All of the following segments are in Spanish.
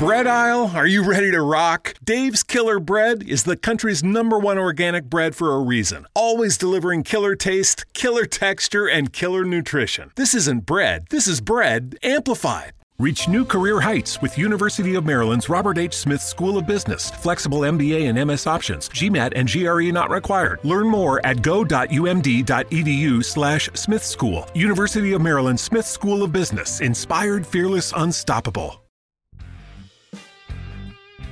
bread aisle, are you ready to rock? Dave's Killer Bread is the country's number one organic bread for a reason. Always delivering killer taste, killer texture, and killer nutrition. This isn't bread, this is bread amplified. Reach new career heights with University of Maryland's Robert H. Smith School of Business. Flexible MBA and MS options. GMAT and GRE not required. Learn more at go.umd.edu slash Smith School. University of Maryland Smith School of Business. Inspired, fearless, unstoppable.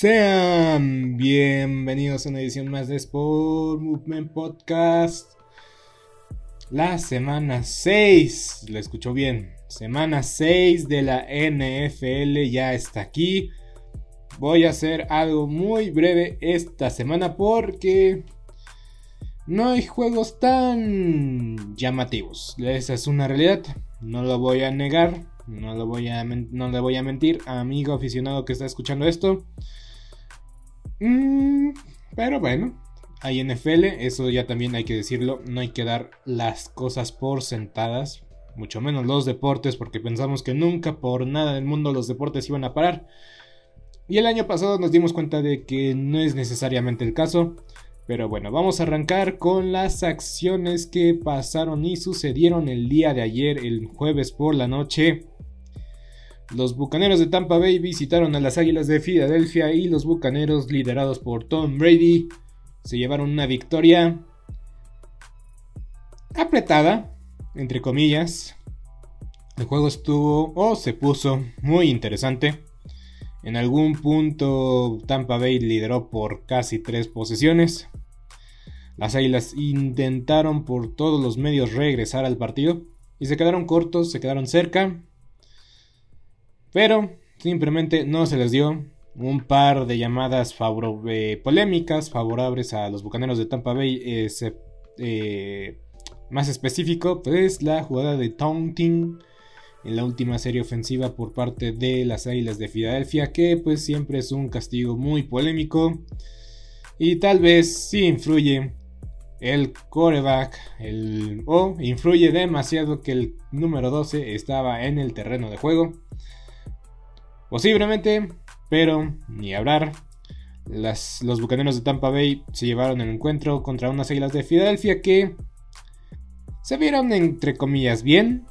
Sean bienvenidos a una edición más de Sport Movement Podcast. La semana 6, ¿le escuchó bien? Semana 6 de la NFL ya está aquí. Voy a hacer algo muy breve esta semana porque no hay juegos tan llamativos. Esa es una realidad, no lo voy a negar. No, lo voy a no le voy a mentir, amigo aficionado que está escuchando esto. Mm, pero bueno, hay NFL, eso ya también hay que decirlo, no hay que dar las cosas por sentadas, mucho menos los deportes, porque pensamos que nunca por nada del mundo los deportes iban a parar. Y el año pasado nos dimos cuenta de que no es necesariamente el caso. Pero bueno, vamos a arrancar con las acciones que pasaron y sucedieron el día de ayer, el jueves por la noche. Los Bucaneros de Tampa Bay visitaron a las Águilas de Filadelfia y los Bucaneros, liderados por Tom Brady, se llevaron una victoria apretada, entre comillas. El juego estuvo o se puso muy interesante. En algún punto Tampa Bay lideró por casi tres posesiones. Las Águilas intentaron por todos los medios regresar al partido y se quedaron cortos, se quedaron cerca pero simplemente no se les dio un par de llamadas eh, polémicas favorables a los Bucaneros de Tampa Bay. Eh, más específico, pues la jugada de taunting en la última serie ofensiva por parte de las Águilas de Filadelfia, que pues siempre es un castigo muy polémico y tal vez sí influye el coreback o influye demasiado que el número 12 estaba en el terreno de juego. Posiblemente, pero ni hablar. los bucaneros de Tampa Bay se llevaron el encuentro contra unas águilas de Filadelfia que se vieron entre comillas bien.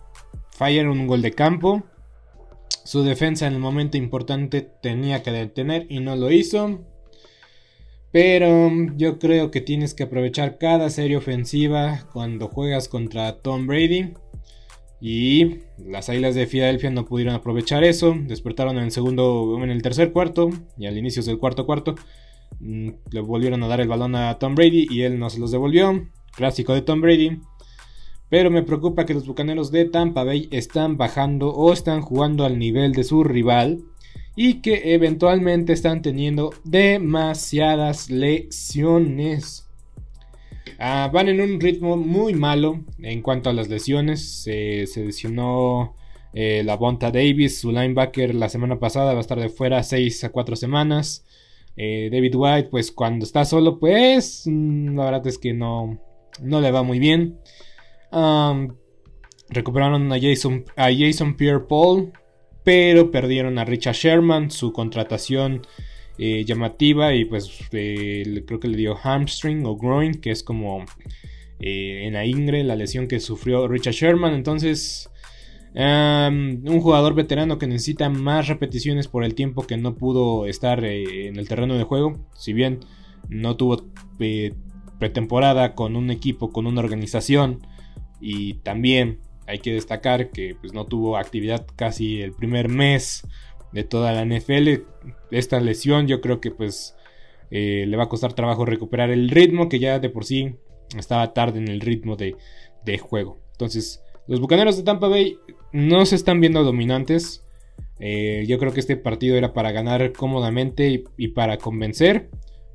Fallaron un gol de campo. Su defensa en el momento importante tenía que detener y no lo hizo. Pero yo creo que tienes que aprovechar cada serie ofensiva cuando juegas contra Tom Brady. Y las Águilas de Filadelfia no pudieron aprovechar eso. Despertaron en el segundo, en el tercer cuarto y al inicio del cuarto cuarto. Mm, le volvieron a dar el balón a Tom Brady y él no se los devolvió. Clásico de Tom Brady. Pero me preocupa que los bucaneros de Tampa Bay están bajando o están jugando al nivel de su rival. Y que eventualmente están teniendo demasiadas lesiones. Ah, van en un ritmo muy malo en cuanto a las lesiones. se lesionó eh, la Bonta Davis, su linebacker, la semana pasada. Va a estar de fuera 6 a 4 semanas. Eh, David White, pues cuando está solo, pues mm, la verdad es que no, no le va muy bien. recuperaron a Jason, a Jason Pierre Paul, pero perdieron a Richard Sherman, su contratación eh, llamativa y pues eh, creo que le dio hamstring o groin, que es como eh, en la ingre la lesión que sufrió Richard Sherman. Entonces, un jugador veterano que necesita más repeticiones por el tiempo que no pudo estar en el terreno de juego. Si bien no tuvo pretemporada con un equipo, con una organización y también hay que destacar que pues, no tuvo actividad casi el primer mes de toda la NFL. Esta lesión yo creo que pues eh, le va a costar trabajo recuperar el ritmo que ya de por sí estaba tarde en el ritmo de, juego. Entonces, los Bucaneros de Tampa Bay no se están viendo dominantes. Eh, yo creo que este partido era para ganar cómodamente y, para convencer.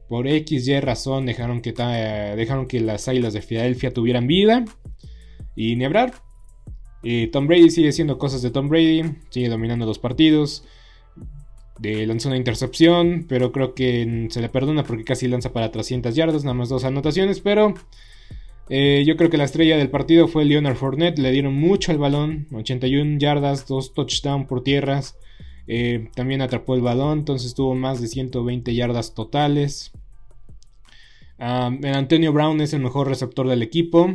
por X, Y razón dejaron que, dejaron que las Águilas de Filadelfia tuvieran vida. Y ni hablar. Tom Brady sigue haciendo cosas de Tom Brady, sigue dominando los partidos. De, lanzó una intercepción, pero creo que se le perdona porque casi lanza para 300 yardas, nada más dos anotaciones, pero eh, yo creo que la estrella del partido fue Leonard Fournette, le dieron mucho al balón, 81 yardas, dos touchdowns por tierras, eh, también atrapó el balón, entonces tuvo más de 120 yardas totales. el Antonio Brown es el mejor receptor del equipo.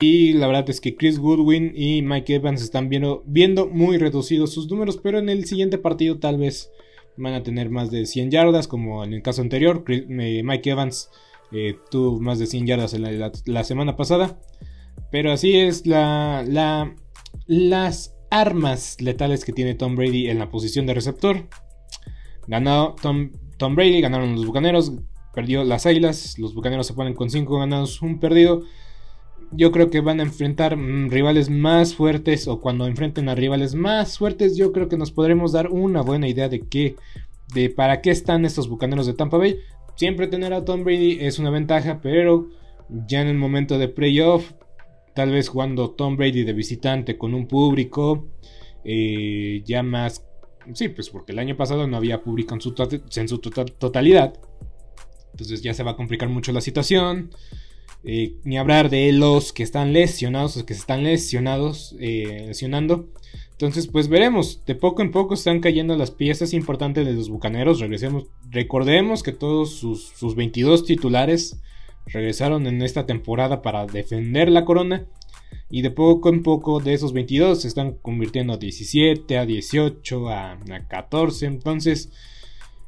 Y la verdad es que Chris Goodwin y Mike Evans están viendo, muy reducidos sus números, pero en el siguiente partido tal vez van a tener más de 100 yardas, como en el caso anterior. Mike Evans eh, tuvo más de 100 yardas la, semana pasada. Pero así es la, la, las armas letales que tiene Tom Brady en la posición de receptor. Ganado Tom, Tom Brady, ganaron los Bucaneros, perdió las Águilas, los Bucaneros se ponen con 5 ganados, un perdido yo creo que van a enfrentar mm, rivales más fuertes o cuando enfrenten a rivales más fuertes yo creo que nos podremos dar una buena idea de qué de para qué están estos bucaneros de Tampa Bay. Siempre tener a Tom Brady es una ventaja pero ya en el momento de playoff tal vez jugando Tom Brady de visitante con un público eh, ya más sí pues porque el año pasado no había público en su, en su totalidad entonces ya se va a complicar mucho la situación eh, ni hablar de los que están lesionados, los que se están eh, lesionando. Entonces, pues veremos. De poco en poco están cayendo las piezas importantes de los bucaneros. Regresemos. Recordemos que todos sus, 22 titulares regresaron en esta temporada para defender la corona. Y de poco en poco de esos 22 se están convirtiendo a 17, a 18, a, a 14. Entonces,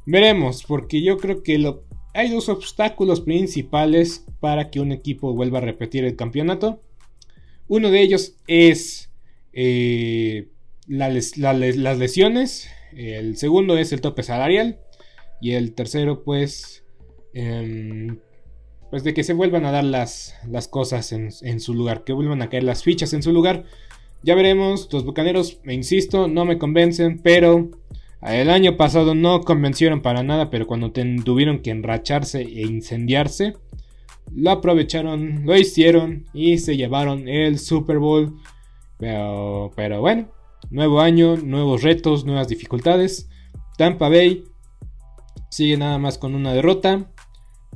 veremos. Porque yo creo que lo hay dos obstáculos principales para que un equipo vuelva a repetir el campeonato. Uno de ellos es eh, las lesiones. El segundo es el tope salarial. Y el tercero, pues, em, pues de que se vuelvan a dar las, las cosas en, en, su lugar, que vuelvan a caer las fichas en su lugar. Ya veremos, los bucaneros, me insisto, no me convencen, pero el año pasado no convencieron para nada, pero cuando tuvieron que enracharse e incendiarse, lo aprovecharon, lo hicieron y se llevaron el Super Bowl. Pero, pero bueno, nuevo año, nuevos retos, nuevas dificultades. Tampa Bay sigue nada más con una derrota.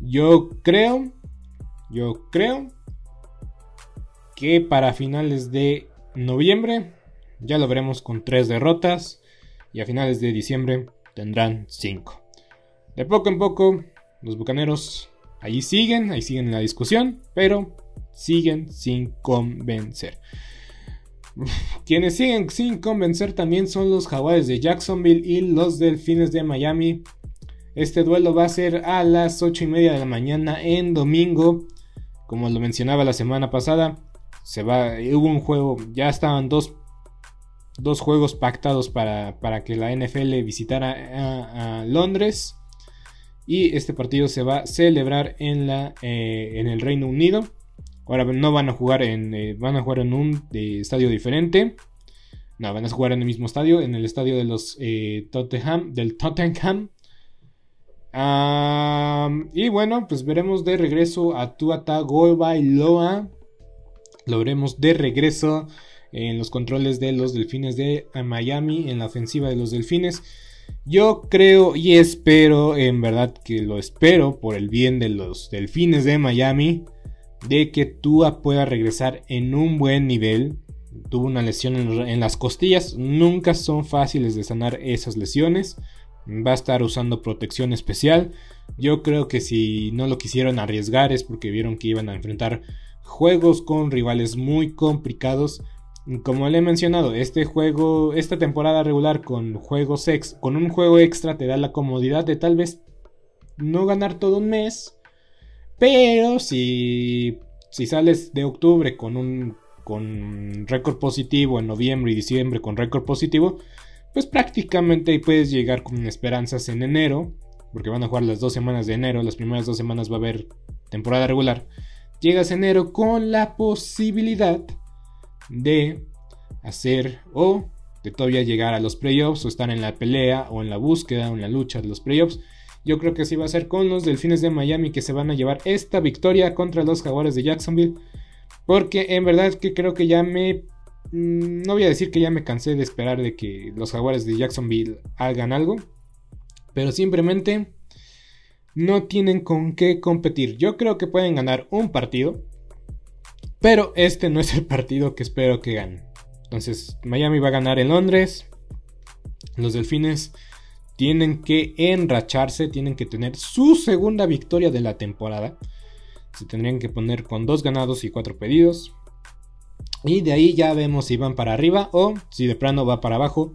Yo creo, yo creo que para finales de noviembre ya lo veremos con tres derrotas y a finales de diciembre tendrán 5. De poco en poco, los bucaneros ahí siguen, ahí siguen en la discusión, pero siguen sin convencer. Quienes siguen sin convencer también son los jaguares de Jacksonville y los delfines de Miami. Este duelo va a ser a las 8 y media de la mañana en domingo. Como lo mencionaba la semana pasada, se va, hubo un juego, ya estaban dos dos juegos pactados para, que la NFL visitara a, Londres. Y este partido se va a celebrar en, la, eh, en el Reino Unido. Ahora no van a jugar en, eh, van a jugar en un estadio diferente. No, van a jugar en el mismo estadio, en el estadio de los Tottenham, del Tottenham. y bueno, pues veremos de regreso a Tuata Goiba y Loa. Lo veremos de regreso en los controles de los Delfines de Miami, en la ofensiva de los Delfines. Yo creo y espero, en verdad que lo espero por el bien de los Delfines de Miami, de que Tua pueda regresar en un buen nivel. Tuvo una lesión en, las costillas, nunca son fáciles de sanar esas lesiones. Va a estar usando protección especial. Yo creo que si no lo quisieron arriesgar es porque vieron que iban a enfrentar juegos con rivales muy complicados como le he mencionado, este juego, esta temporada regular con juegos ex, con un juego extra te da la comodidad de tal vez no ganar todo un mes, pero si, si sales de octubre con un con récord positivo en noviembre y diciembre con récord positivo, pues prácticamente puedes llegar con esperanzas en enero, porque van a jugar las dos semanas de enero, las primeras dos semanas va a haber temporada regular. Llegas enero con la posibilidad de hacer o de todavía llegar a los playoffs o estar en la pelea o en la búsqueda o en la lucha de los playoffs. Yo creo que así va a ser con los Delfines de Miami que se van a llevar esta victoria contra los Jaguares de Jacksonville. Porque en verdad que creo que ya me... Mm, no voy a decir que ya me cansé de esperar de que los Jaguares de Jacksonville hagan algo. Pero simplemente no tienen con qué competir. Yo creo que pueden ganar un partido. Pero este no es el partido que espero que ganen. Entonces, Miami va a ganar en Londres. Los Delfines tienen que enracharse, tienen que tener su segunda victoria de la temporada. Se tendrían que poner con dos ganados y cuatro pedidos. Y de ahí ya vemos si van para arriba o si de plano va para abajo.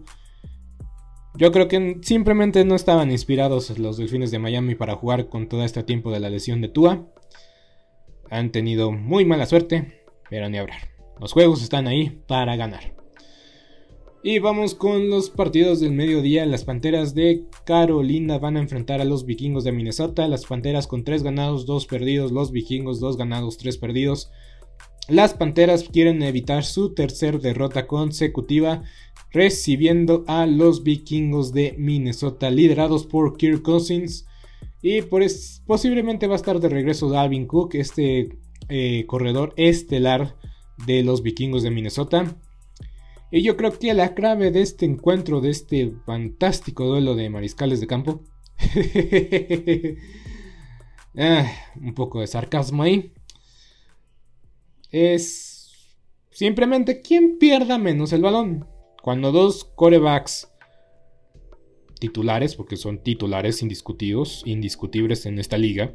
Yo creo que simplemente no estaban inspirados los Delfines de Miami para jugar con todo este tiempo de la lesión de Tua. Han tenido muy mala suerte pero ni hablar. Los juegos están ahí para ganar. Y vamos con los partidos del mediodía. Las Panteras de Carolina van a enfrentar a los Vikingos de Minnesota. Las Panteras con 3 ganados, 2 perdidos. Los Vikingos 2 ganados, 3 perdidos. Las Panteras quieren evitar su tercer derrota consecutiva recibiendo a los Vikingos de Minnesota liderados por Kirk Cousins. Y por posiblemente va a estar de regreso Dalvin Cook, este eh, corredor estelar de los vikingos de Minnesota. Y yo creo que la clave de este encuentro, de este fantástico duelo de mariscales de campo, ah, un poco de sarcasmo ahí, es simplemente quien pierda menos el balón. Cuando dos corebacks titulares, porque son titulares indiscutidos, indiscutibles en esta liga,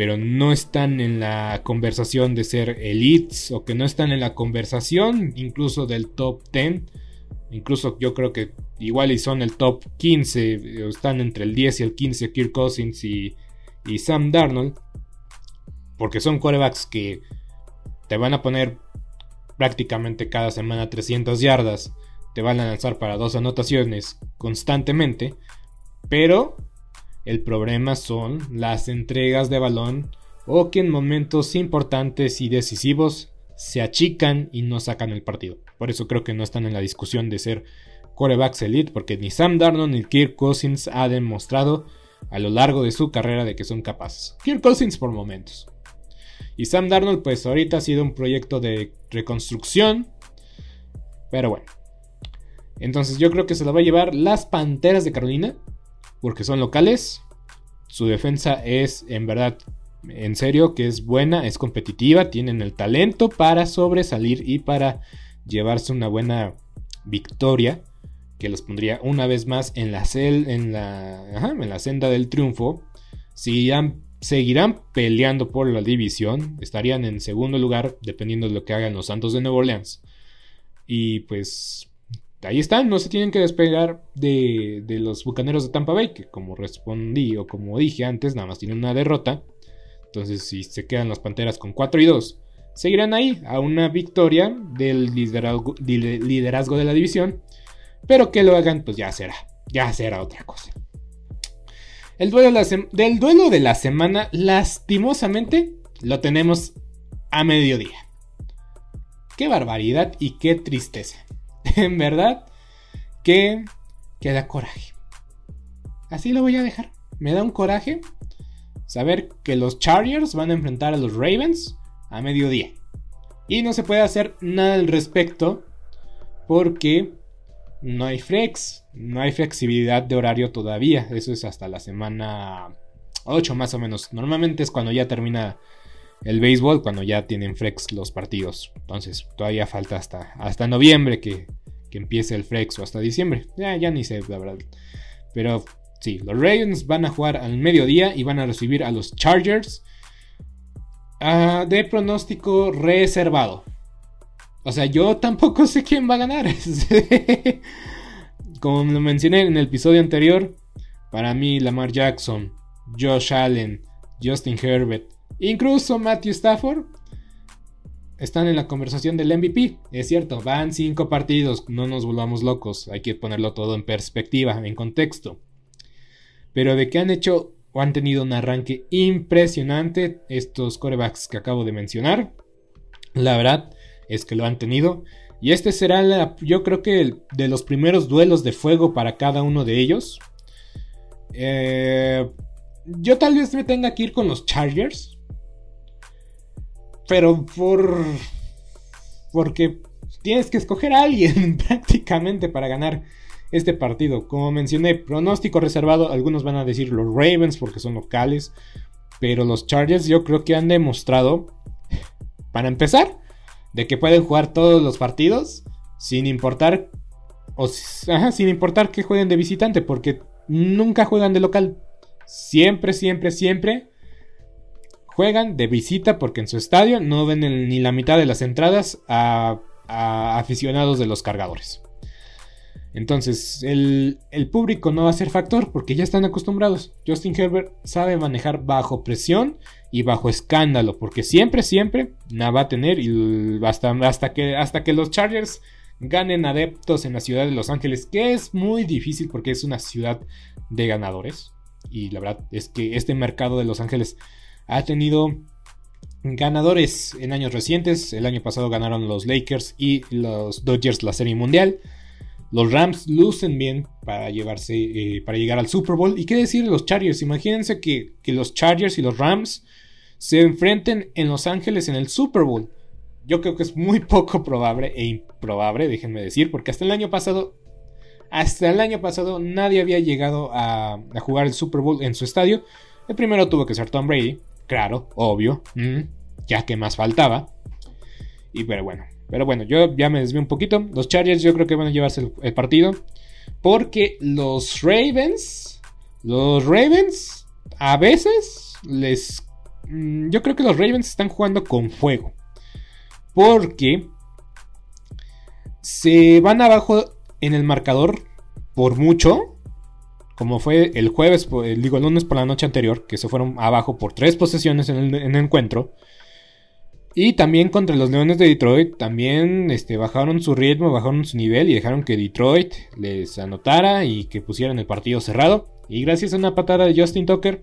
pero no están en la conversación de ser elites o que no están en la conversación incluso del top 10 Incluso yo creo que igual y son el top 15. Están entre el 10 y el 15 Kirk Cousins y, y Sam Darnold. Porque son corebacks que te van a poner prácticamente cada semana 300 yardas. Te van a lanzar para dos anotaciones constantemente. Pero el problema son las entregas de balón o que en momentos importantes y decisivos se achican y no sacan el partido. Por eso creo que no están en la discusión de ser corebacks elite, porque ni Sam Darnold ni Kirk Cousins ha demostrado a lo largo de su carrera de que son capaces. Kirk Cousins por momentos. Y Sam Darnold, pues ahorita ha sido un proyecto de reconstrucción. Pero bueno. Entonces yo creo que se lo va a llevar las Panteras de Carolina. Porque son locales. Su defensa es en verdad en serio que es buena, es competitiva, tienen el talento para sobresalir y para llevarse una buena victoria que los pondría una vez más en la, en la, en la senda del triunfo. seguirán peleando por la división, estarían en segundo lugar dependiendo de lo que hagan los Santos de Nueva Orleans. Y pues ahí están, no se tienen que despegar de, de los Bucaneros de Tampa Bay, que como respondí o como dije antes, nada más tienen una derrota. Entonces, si se quedan las Panteras con 4 y 2, seguirán ahí a una victoria del liderazgo, de la división. Pero que lo hagan, pues ya será. Ya será otra cosa. El duelo del duelo de la semana, lastimosamente, lo tenemos a mediodía. Qué barbaridad y qué tristeza. en verdad, que, que da coraje. Así lo voy a dejar. Me da un coraje saber que los Chargers van a enfrentar a los Ravens a mediodía. Y no se puede hacer nada al respecto porque no hay flex, no hay flexibilidad de horario todavía. Eso es hasta la semana 8 más o menos. Normalmente es cuando ya termina el béisbol, cuando ya tienen flex los partidos. Entonces todavía falta hasta, hasta noviembre que, que empiece el flex o hasta diciembre. Ya, ya ni sé, la verdad. Pero Sí, los Ravens van a jugar al mediodía y van a recibir a los Chargers ah, de pronóstico reservado. O sea, yo tampoco sé quién va a ganar. Como lo mencioné en el episodio anterior, para mí Lamar Jackson, Josh Allen, Justin Herbert, incluso Matthew Stafford están en la conversación del MVP. Es cierto, van cinco partidos, no nos volvamos locos, hay que ponerlo todo en perspectiva, en contexto. Pero de que han hecho o han tenido un arranque impresionante estos corebacks que acabo de mencionar. La verdad es que lo han tenido. Y este será, yo creo que de los primeros duelos de fuego para cada uno de ellos. Eh, yo tal vez me tenga que ir con los Chargers. Pero por... Porque tienes que escoger a alguien prácticamente para ganar este partido. Como mencioné, pronóstico reservado, algunos van a decir los Ravens porque son locales, pero los Chargers yo creo que han demostrado, para empezar, de que pueden jugar todos los partidos sin importar, o, sin importar que jueguen de visitante, porque nunca juegan de local. Siempre, siempre, siempre juegan de visita porque en su estadio no ven ni la mitad de las entradas a aficionados de los cargadores. Entonces, el, público no va a ser factor porque ya están acostumbrados. Justin Herbert sabe manejar bajo presión y bajo escándalo, porque siempre, siempre nada va a tener y hasta, hasta, que, hasta que los Chargers ganen adeptos en la ciudad de Los Ángeles, que es muy difícil porque es una ciudad de ganadores. Y la verdad es que este mercado de Los Ángeles ha tenido ganadores en años recientes. El año pasado ganaron los Lakers y los Dodgers la Serie Mundial. Los Rams lucen bien para llevarse, eh, para llegar al Super Bowl. ¿Y qué decir de los Chargers? Imagínense que, los Chargers y los Rams se enfrenten en Los Ángeles en el Super Bowl. Yo creo que es muy poco probable e improbable, déjenme decir, porque hasta el año pasado, hasta el año pasado nadie había llegado a, jugar el Super Bowl en su estadio. El primero tuvo que ser Tom Brady, claro, obvio, mm, ya que más faltaba. Y pero bueno, pero bueno, yo ya me desvío un poquito. Los Chargers yo creo que van a llevarse el, partido. Porque los Ravens. Los Ravens. A veces les. Mm, yo creo que los Ravens están jugando con fuego. Porque. Se van abajo en el marcador por mucho, como fue el jueves, digo el lunes por la noche anterior, que se fueron abajo por tres posesiones en el, encuentro. Y también contra los Leones de Detroit, también este, bajaron su ritmo, bajaron su nivel y dejaron que Detroit les anotara y que pusieran el partido cerrado. Y gracias a una patada de Justin Tucker,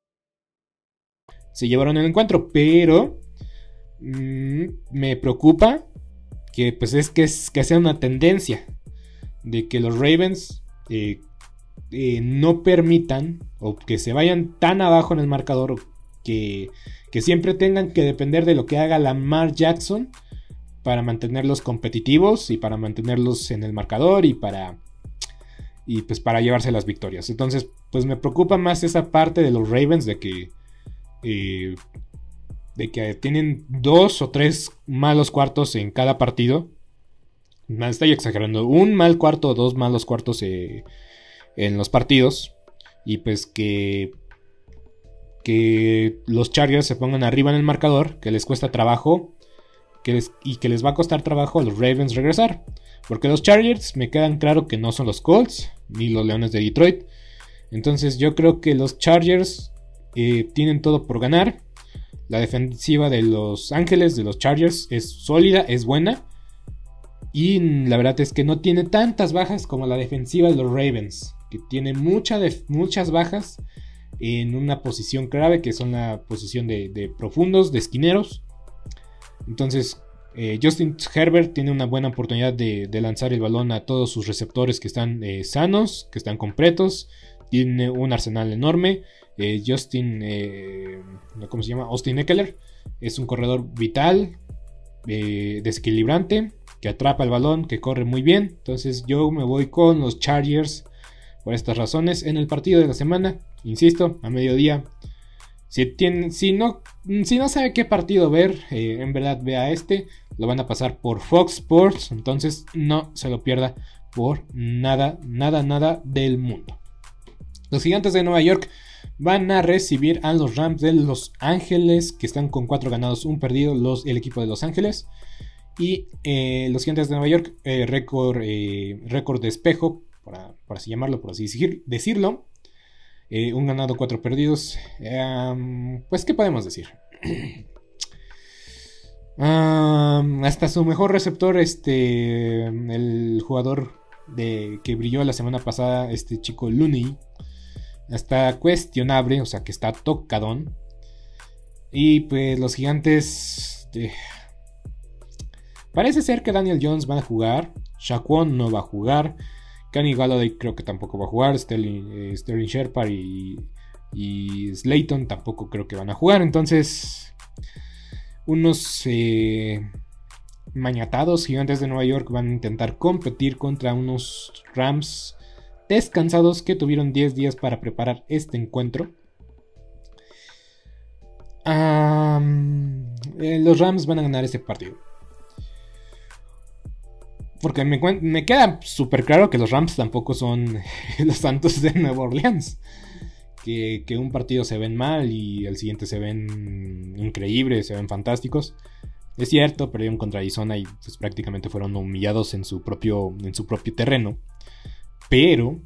se llevaron el encuentro, pero mm, me preocupa que pues es que, es que sea una tendencia de que los Ravens eh, eh, no permitan o que se vayan tan abajo en el marcador que, que siempre tengan que depender de lo que haga Lamar Jackson para mantenerlos competitivos y para mantenerlos en el marcador y para y pues para llevarse las victorias. Entonces, pues me preocupa más esa parte de los Ravens de que eh, de que tienen dos o tres malos cuartos en cada partido. Estoy exagerando. Un mal cuarto o dos malos cuartos eh, en los partidos. Y pues que, que los Chargers se pongan arriba en el marcador. Que les cuesta trabajo. Que y que les va a costar trabajo a los Ravens regresar. Porque los Chargers me quedan claro que no son los Colts. Ni los Leones de Detroit. Entonces yo creo que los Chargers tienen todo por ganar. La defensiva de los Ángeles, de los Chargers, es sólida, es buena. Y la verdad es que no tiene tantas bajas como la defensiva de los Ravens, que tiene muchas bajas en una posición clave, que son la posición de, profundos, de esquineros. Entonces, eh, Justin Herbert tiene una buena oportunidad de, lanzar el balón a todos sus receptores que están eh, sanos, que están completos. Tiene un arsenal enorme. Eh, Justin, eh, ¿cómo se llama? Austin Eckler es un corredor vital, eh, desequilibrante, que atrapa el balón, que corre muy bien. Entonces yo me voy con los Chargers por estas razones en el partido de la semana. Insisto, a mediodía. Si, si, no, si no sabe qué partido ver, en verdad vea este. Lo van a pasar por Fox Sports. Entonces no se lo pierda por nada, nada, nada del mundo. Los gigantes de Nueva York van a recibir a los Rams de Los Ángeles, que están con 4 ganados, 1 perdido, los, el equipo de Los Ángeles. Y eh, los Gigantes de Nueva York, eh, récord, eh, de espejo, para, así llamarlo, por así decirlo. un ganado, 4 perdidos. pues, ¿qué podemos decir? hasta su mejor receptor, este, el jugador de, que brilló la semana pasada, este chico Looney, está cuestionable, o sea que está tocadón. Y pues los gigantes... Eh, parece ser que Daniel Jones va a jugar. Shaquon no va a jugar. Kenny Galladay creo que tampoco va a jugar. Sterling, eh, Sherpa y, y, Slayton tampoco creo que van a jugar. Entonces, unos eh, mañatados gigantes de Nueva York van a intentar competir contra unos Rams descansados que tuvieron 10 días para preparar este encuentro. Eh, los Rams van a ganar este partido. porque me, me queda súper claro que los Rams tampoco son los Santos de Nueva Orleans. Que, un partido se ven mal y el siguiente se ven increíbles, se ven fantásticos. Es cierto, perdieron contra Arizona y pues, prácticamente fueron humillados en su propio, en su propio terreno. Pero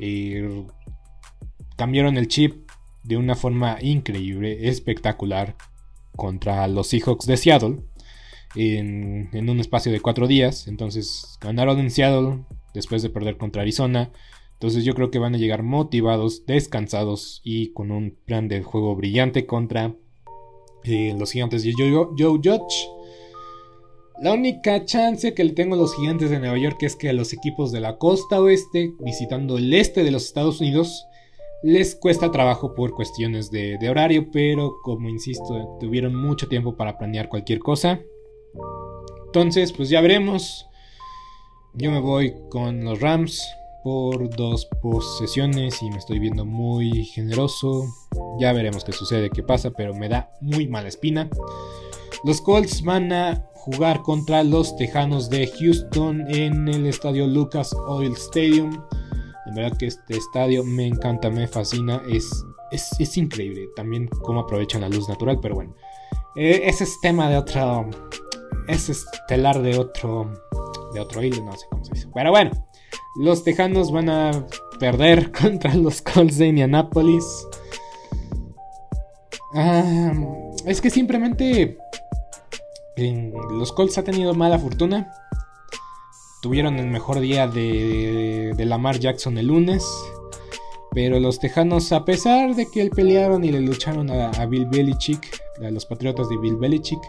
eh, cambiaron el chip de una forma increíble, espectacular, contra los Seahawks de Seattle en, un espacio de cuatro días. Entonces ganaron en Seattle después de perder contra Arizona. Entonces yo creo que van a llegar motivados, descansados y con un plan de juego brillante contra eh, los gigantes de Joe Judge. La única chance que le tengo a los gigantes de Nueva York es que a los equipos de la costa oeste, visitando el este de los Estados Unidos, les cuesta trabajo por cuestiones de, horario, pero como insisto, tuvieron mucho tiempo para planear cualquier cosa. Entonces, pues ya veremos. Yo me voy con los Rams por dos posesiones y me estoy viendo muy generoso. Ya veremos qué sucede, qué pasa, pero me da muy mala espina. Los Colts van a jugar contra los Tejanos de Houston en el estadio Lucas Oil Stadium. En verdad que este estadio me encanta, me fascina, es, es, increíble también cómo aprovechan la luz natural, pero bueno, eh, ese es tema de otro, es estelar de otro, de otro hilo, no sé cómo se dice. Pero bueno, los Tejanos van a perder contra los Colts de Indianapolis. Ah, es que simplemente los Colts ha tenido mala fortuna. Tuvieron el mejor día de, de Lamar Jackson el lunes. Pero los Tejanos, a pesar de que él pelearon y le lucharon a, a Bill Belichick, a los Patriotas de Bill Belichick,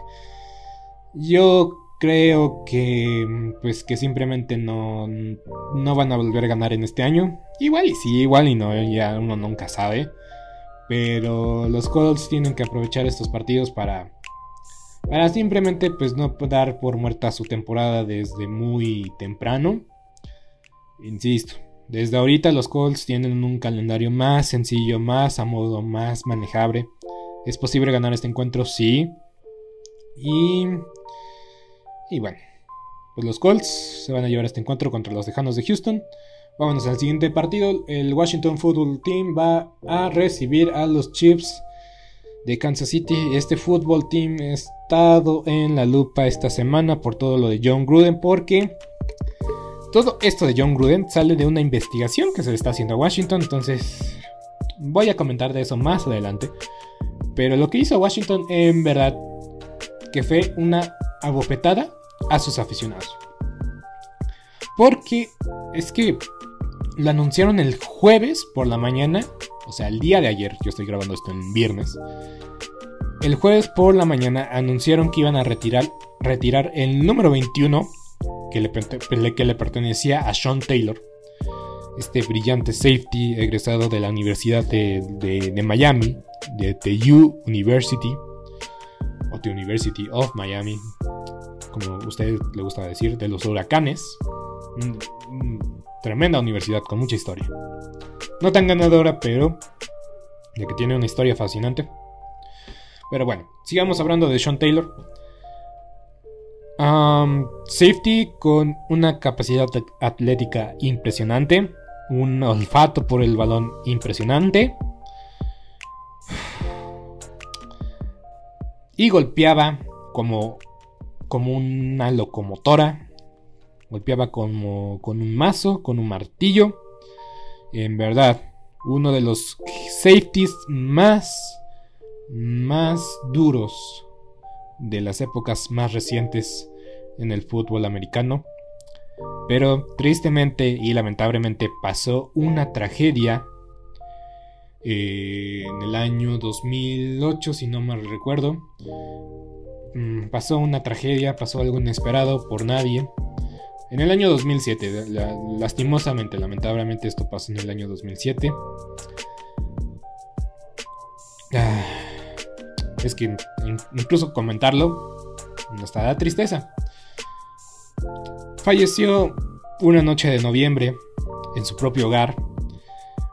yo creo que pues que simplemente no, no van a volver a ganar en este año. Igual y sí, igual y no, ya uno nunca sabe. Pero los Colts tienen que aprovechar estos partidos para para simplemente pues no dar por muerta su temporada desde muy temprano. Insisto, desde ahorita los Colts tienen un calendario más sencillo, más a modo, más manejable. ¿Es posible ganar este encuentro? Sí. Y... Y bueno, pues los Colts se van a llevar este encuentro contra los Tejanos de Houston. Vámonos al siguiente partido. El Washington Football Team va a recibir a los Chiefs de Kansas City. Este fútbol team ha estado en la lupa esta semana por todo lo de John Gruden porque todo esto de John Gruden sale de una investigación que se le está haciendo a Washington. Entonces voy a comentar de eso más adelante. Pero lo que hizo Washington en verdad que fue una abofetada a sus aficionados. Porque es que lo anunciaron el jueves por la mañana o sea, el día de ayer, yo estoy grabando esto en viernes, el jueves por la mañana anunciaron que iban a retirar, retirar el número 21 que le, que le pertenecía a Sean Taylor, este brillante safety egresado de la Universidad de, Miami, de The U University, o The University of Miami, como a usted le gusta decir, de los huracanes. tremenda universidad con mucha historia. No tan ganadora, pero de que tiene una historia fascinante. Pero bueno, sigamos hablando de Sean Taylor. safety con una capacidad atlética impresionante. Un olfato por el balón impresionante. Y golpeaba como, como una locomotora. Golpeaba como con un mazo, con un martillo en verdad, uno de los safeties más, más duros de las épocas más recientes en el fútbol americano. Pero tristemente y lamentablemente pasó una tragedia eh, en el año 2008, si no mal recuerdo. Mm, pasó una tragedia, pasó algo inesperado por nadie. En el año 2007, lastimosamente, lamentablemente esto pasó en el año 2007. Ah, es que incluso comentarlo nos da tristeza. Falleció una noche de noviembre en su propio hogar.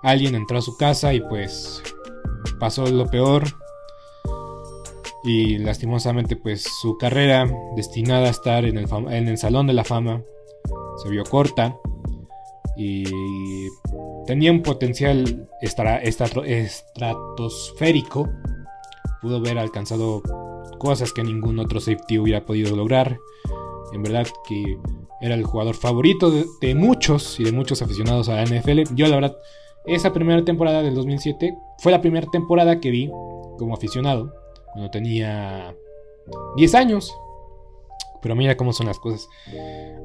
Alguien entró a su casa y pues pasó lo peor. Y lastimosamente pues su carrera destinada a estar en el Salón de la Fama se vio corta. Y tenía un potencial estratosférico. Pudo haber alcanzado cosas que ningún otro safety hubiera podido lograr. En verdad que era el jugador favorito de, muchos y de muchos aficionados a la NFL. Yo la verdad, esa primera temporada del 2007 fue la primera temporada que vi como aficionado cuando tenía 10 años. Pero mira cómo son las cosas.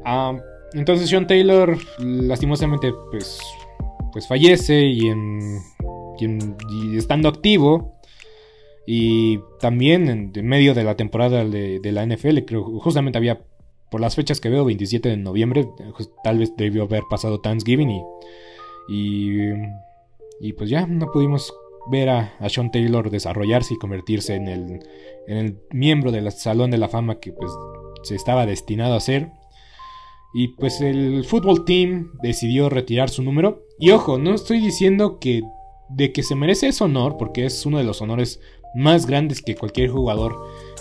Ah, entonces Sean Taylor lastimosamente pues, pues fallece y, en, y, estando activo y también en, medio de la temporada de, la NFL, creo justamente había por las fechas que veo, 27 de noviembre, pues, tal vez debió haber pasado Thanksgiving y, y, pues ya no pudimos ver a, Sean Taylor desarrollarse y convertirse en el, en el miembro del Salón de la Fama que pues se estaba destinado a ser. Y pues el fútbol team decidió retirar su número. Y ojo, no estoy diciendo que de que se merece ese honor, porque es uno de los honores más grandes que cualquier jugador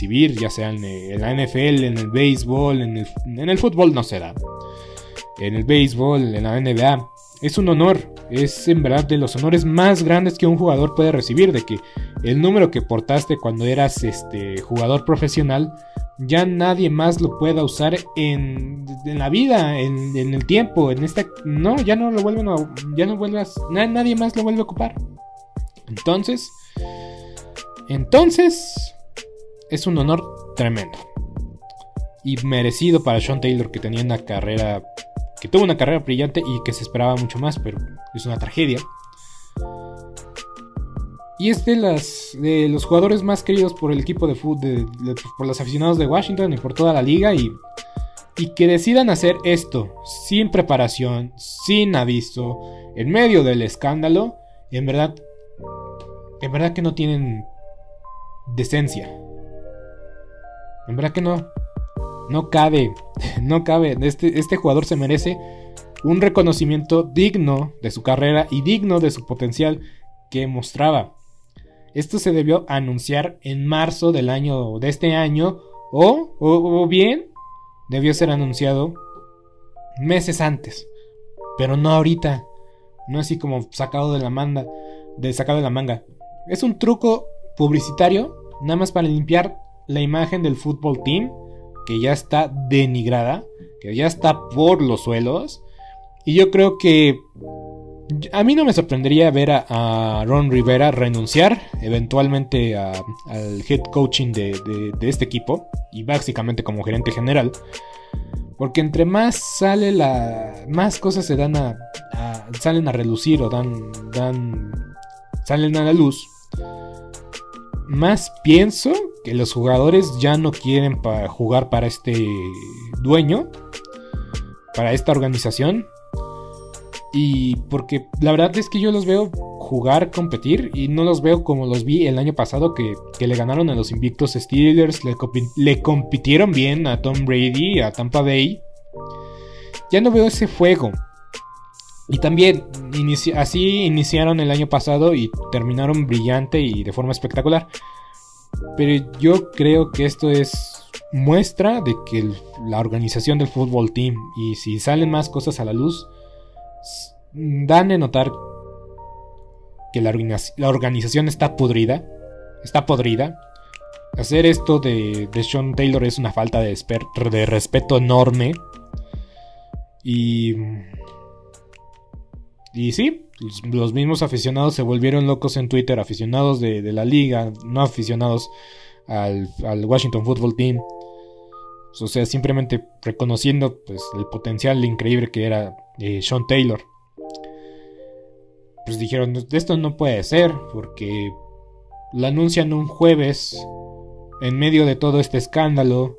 ya sea en, la NFL, en el béisbol, en el, en el fútbol no se da. En el béisbol, en la NBA. Es un honor, es en verdad de los honores más grandes que un jugador puede recibir, de que el número que portaste cuando eras este jugador profesional ya nadie más lo pueda usar en, en la vida, en, en, el tiempo, en esta no, ya no lo vuelven a, ya no vuelvas, nadie más lo vuelve a ocupar. Entonces, entonces es un honor tremendo. Y merecido para Sean Taylor que tenía una carrera, que tuvo una carrera brillante y que se esperaba mucho más, pero es una tragedia. Y es de, de los jugadores más queridos por el equipo de fútbol, por los aficionados de Washington y por toda la liga. Y, y que decidan hacer esto sin preparación, sin aviso, en medio del escándalo, en verdad, en verdad que no tienen decencia. En verdad que no. No cabe. No cabe. Este, este jugador se merece un reconocimiento digno de su carrera y digno de su potencial que mostraba. Esto se debió anunciar en marzo del año de este año o, o, bien debió ser anunciado meses antes, pero no ahorita, no así como sacado de la manga, de sacado de la manga. Es un truco publicitario nada más para limpiar la imagen del fútbol team, que ya está denigrada, que ya está por los suelos. Y yo creo que a mí no me sorprendería ver a, Ron Rivera renunciar eventualmente al head coaching de, este equipo y básicamente como gerente general. Porque entre más sale la. más cosas se dan a. salen a relucir o dan. dan. salen a la luz más pienso que los jugadores ya no quieren jugar para este dueño, para esta organización. Y porque la verdad es que yo los veo jugar, competir y no los veo como los vi el año pasado que, le ganaron a los invictos Steelers, le, le, compitieron bien a Tom Brady, a Tampa Bay. Ya no veo ese fuego. Y también así iniciaron el año pasado y terminaron brillante y de forma espectacular. Pero yo creo que esto es muestra de que la organización del fútbol team y si salen más cosas a la luz, dan a notar que la, organización está podrida. Está podrida. Hacer esto de, de Sean Taylor es una falta de, de respeto enorme. Y y sí, los mismos aficionados se volvieron locos en Twitter, aficionados de, la liga, no aficionados al, Washington Football Team. O sea, simplemente reconociendo pues, el potencial increíble que era eh, Sean Taylor. Pues dijeron, esto no puede ser, porque lo anuncian un jueves en medio de todo este escándalo.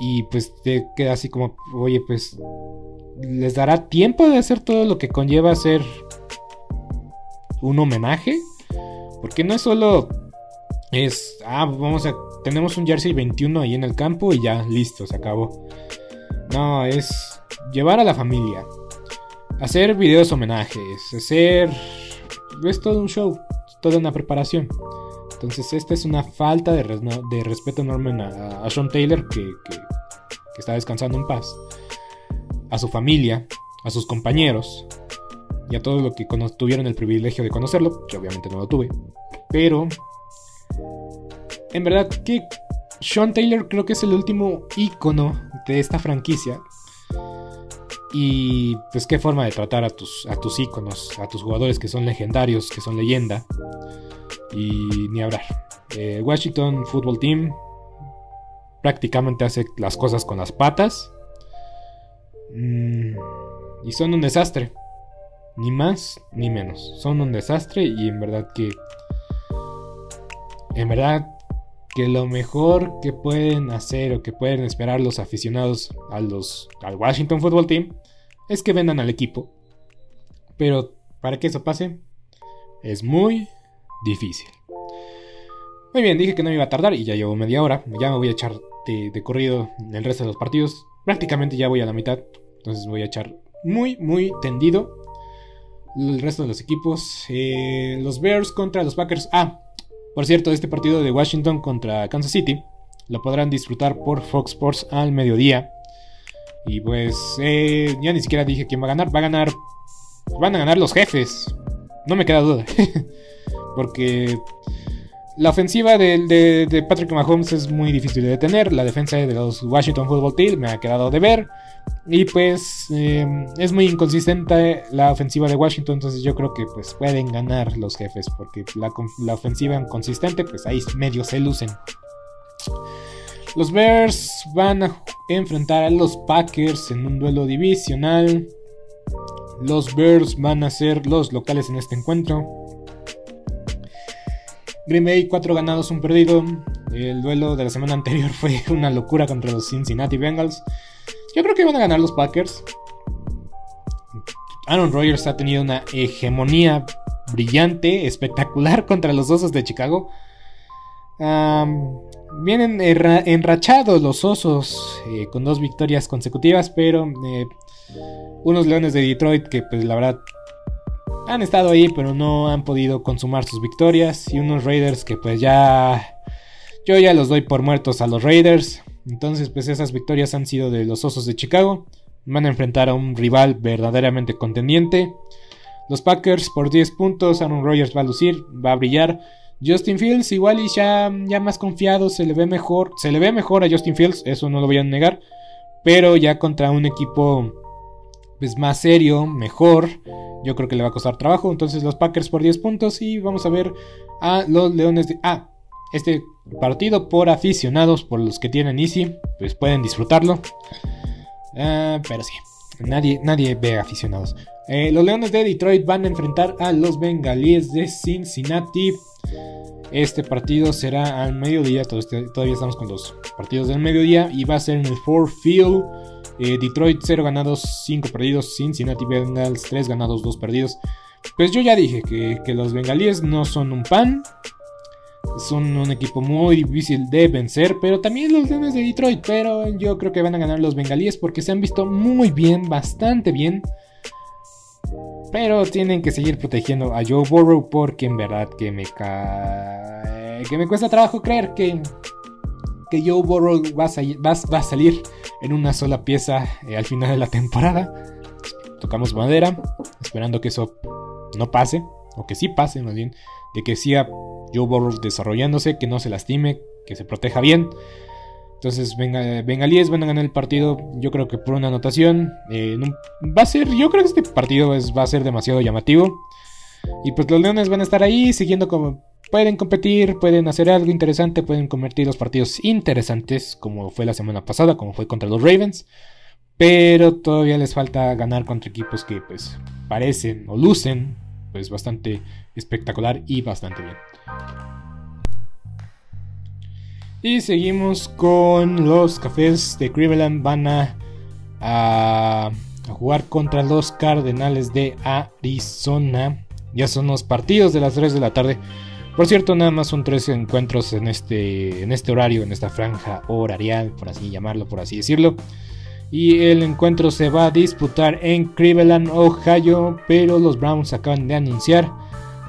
Y pues te queda así como, oye, pues les dará tiempo de hacer todo lo que conlleva hacer un homenaje. Porque no es solo es, ah, vamos a, tenemos un jersey 21 ahí en el campo y ya, listo, se acabó. No, es llevar a la familia, hacer videos homenajes, hacer, es todo un show, toda una preparación. Entonces esta es una falta de, respeto enorme a, Sean Taylor que, que está descansando en paz a su familia, a sus compañeros y a todos los que tuvieron el privilegio de conocerlo, que obviamente no lo tuve. Pero, en verdad que Sean Taylor creo que es el último icono de esta franquicia. Y pues qué forma de tratar a tus, a tus a tus jugadores que son legendarios, que son leyenda. Y ni hablar. Eh, Washington Football Team prácticamente hace las cosas con las patas. Mm, y son un desastre. Ni más ni menos. Son un desastre y en verdad que... En verdad que lo mejor que pueden hacer o que pueden esperar los aficionados a los, al Washington Football Team es que vendan al equipo. Pero para que eso pase es muy difícil. Muy bien, dije que no me iba a tardar y ya llevo media hora. Ya me voy a echar de, de corrido el resto de los partidos. Prácticamente ya voy a la mitad. Entonces voy a echar muy, muy tendido. El resto de los equipos. Eh, los Bears contra los Packers. Ah, por cierto, este partido de Washington contra Kansas City. Lo podrán disfrutar por Fox Sports al mediodía. Y pues eh, ya ni siquiera dije quién va a ganar. Va a ganar. Van a ganar los jefes. No me queda duda. Porque la ofensiva de, Patrick Mahomes es muy difícil de detener. La defensa de los Washington Football Team me ha quedado de ver. Y pues em, es muy inconsistente la ofensiva de Washington. Entonces yo creo que pues pueden ganar los jefes. Porque la, la ofensiva inconsistente pues ahí medio se lucen. Los Bears van a enfrentar a los Packers en un duelo divisional. Los Bears van a ser los locales en este encuentro. Green Bay, 4 ganados, un perdido. El duelo de la semana anterior fue una locura contra los Cincinnati Bengals. Yo creo que van a ganar los Packers. Aaron Rodgers ha tenido una hegemonía brillante, espectacular contra los Osos de Chicago. vienen enrachados los Osos eh, con dos victorias consecutivas, pero eh, unos Leones de Detroit que pues la verdad han estado ahí, pero no han podido consumar sus victorias. Y unos Raiders que pues ya... Yo ya los doy por muertos a los Raiders. Entonces pues esas victorias han sido de los Osos de Chicago. Van a enfrentar a un rival verdaderamente contendiente. Los Packers por 10 puntos. Aaron Rodgers va a lucir, va a brillar. Justin Fields igual y ya, ya más confiado, se le ve mejor. Se le ve mejor a Justin Fields, eso no lo voy a negar. Pero ya contra un equipo pues, más serio, mejor. Yo creo que le va a costar trabajo. Entonces los Packers por 10 puntos y vamos a ver a los Leones de... Ah, este partido por aficionados, por los que tienen Easy, pues pueden disfrutarlo. Ah, pero sí, nadie, nadie ve aficionados. Eh, los Leones de Detroit van a enfrentar a los Bengalíes de Cincinnati. Este partido será al mediodía. Todavía estamos con los partidos del mediodía. Y va a ser en el Ford Field. Eh, Detroit 0 ganados, 5 perdidos. Cincinnati Bengals 3 ganados, 2 perdidos. Pues yo ya dije que, que los bengalíes no son un pan. Son un equipo muy difícil de vencer, pero también los Leones de Detroit. Pero yo creo que van a ganar los bengalíes porque se han visto muy bien, bastante bien. Pero tienen que seguir protegiendo a Joe Burrow porque en verdad que me ca... que me cuesta trabajo creer que que Joe Burrow va a, salir en una sola pieza eh, al final de la temporada. Tocamos madera, esperando que eso no pase, o que sí pase más bien, de que siga Joe Burrow desarrollándose, que no se lastime, que se proteja bien. Entonces, bengalíes van a ganar el partido, yo creo que por una anotación. Eh, va a ser, yo creo que este partido va a ser demasiado llamativo. Y pues los Leones van a estar ahí siguiendo como... Pueden competir, pueden hacer algo interesante, pueden convertir los partidos interesantes, como fue la semana pasada, como fue contra los Ravens. Pero todavía les falta ganar contra equipos que pues parecen o lucen pues bastante espectacular y bastante bien. Y seguimos con los cafés de Cleveland. Van a, jugar contra los Cardenales de Arizona. Ya son los partidos de las 3 de la tarde. Por cierto, nada más son tres encuentros en este, en este horario, en esta franja horarial, por así llamarlo, por así decirlo. Y el encuentro se va a disputar en Cleveland, Ohio, pero los Browns acaban de anunciar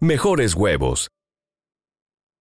mejores huevos.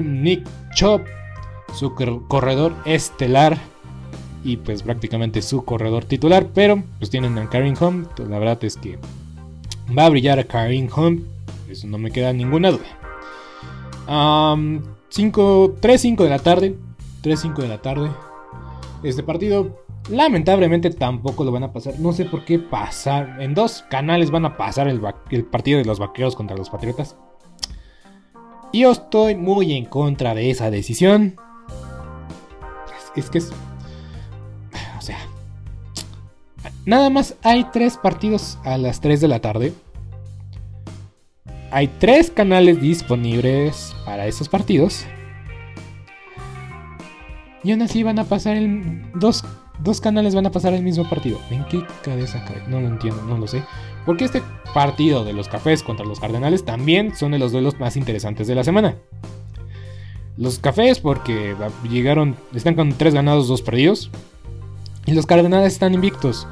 Nick Chop, su corredor estelar y pues prácticamente su corredor titular, pero pues tienen a Karim Hunt, la verdad es que va a brillar a Karim Hunt, eso no me queda ninguna duda. 3-5 de la tarde, 3-5 de la tarde, este partido lamentablemente tampoco lo van a pasar, no sé por qué pasar, en dos canales van a pasar el, el partido de los vaqueros contra los patriotas. Yo estoy muy en contra de esa decisión. Es que es. O sea. Nada más hay tres partidos a las 3 de la tarde. Hay tres canales disponibles para esos partidos. Y aún así van a pasar el. Dos, dos canales van a pasar el mismo partido. ¿En qué cabeza cae? No lo entiendo, no lo sé. Porque este partido de los cafés contra los cardenales también son de los duelos más interesantes de la semana. Los cafés porque llegaron, están con 3 ganados, 2 perdidos. Y los cardenales están invictos.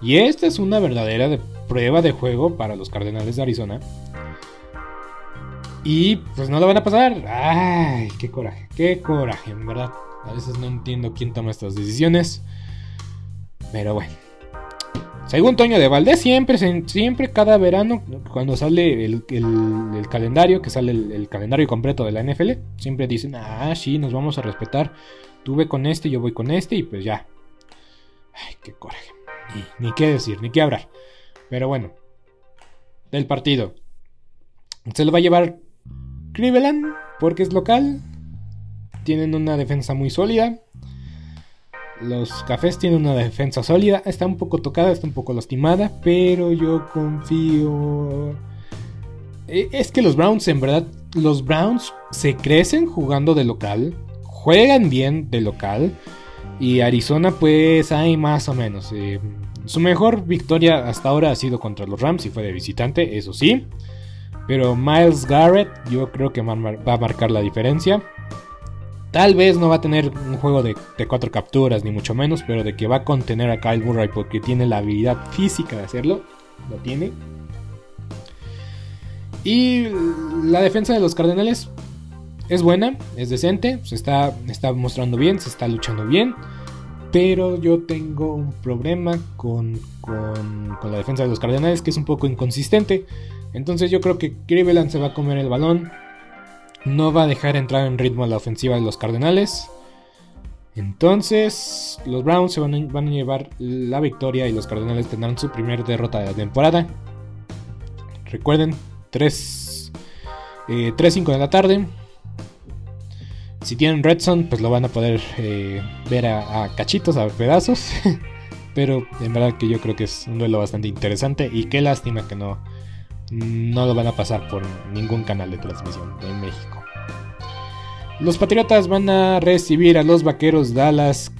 Y esta es una verdadera prueba de juego para los cardenales de Arizona. Y pues no lo van a pasar. Ay, qué coraje, qué coraje, en verdad. A veces no entiendo quién toma estas decisiones. Pero bueno. Según Toño de Valdés, siempre, siempre cada verano, cuando sale el, calendario, que sale el, calendario completo de la NFL, siempre dicen, ah, sí, nos vamos a respetar. Tú ve con este, yo voy con este, y pues ya. Ay, qué coraje. Ni, qué decir, ni qué hablar. Pero bueno, del partido. Se lo va a llevar Cleveland, porque es local. Tienen una defensa muy sólida. Los cafés tienen una defensa sólida. Está un poco tocada, está un poco lastimada. Pero yo confío Eh, es que los Browns, en verdad, los Browns se crecen jugando de local, juegan bien de local. Y Arizona, pues, hay más o menos. Eh, su mejor victoria hasta ahora ha sido contra los Rams y fue de visitante, eso sí. Pero Miles Garrett, yo creo que va a marcar la diferencia. Tal vez no va a tener un juego de, cuatro capturas, ni mucho menos, pero de que va a contener a Kyle Murray porque tiene la habilidad física de hacerlo, lo tiene. Y la defensa de los Cardenales es buena, es decente, se está, está mostrando bien, se está luchando bien. Pero yo tengo un problema con, con, la defensa de los Cardenales que es un poco inconsistente. Entonces yo creo que Cleveland se va a comer el balón. No va a dejar entrar en ritmo a la ofensiva de los Cardenales. Entonces los Browns se van a, a llevar la victoria y los Cardenales tendrán su primera derrota de la temporada. Recuerden, 3, 3 5 de la tarde. Si tienen Redson, pues lo van a poder eh, ver a, cachitos, a pedazos. Pero en verdad que yo creo que es un duelo bastante interesante. Y qué lástima que no, no lo van a pasar por ningún canal de transmisión en México. Los Patriotas van a recibir a los Vaqueros Dallas.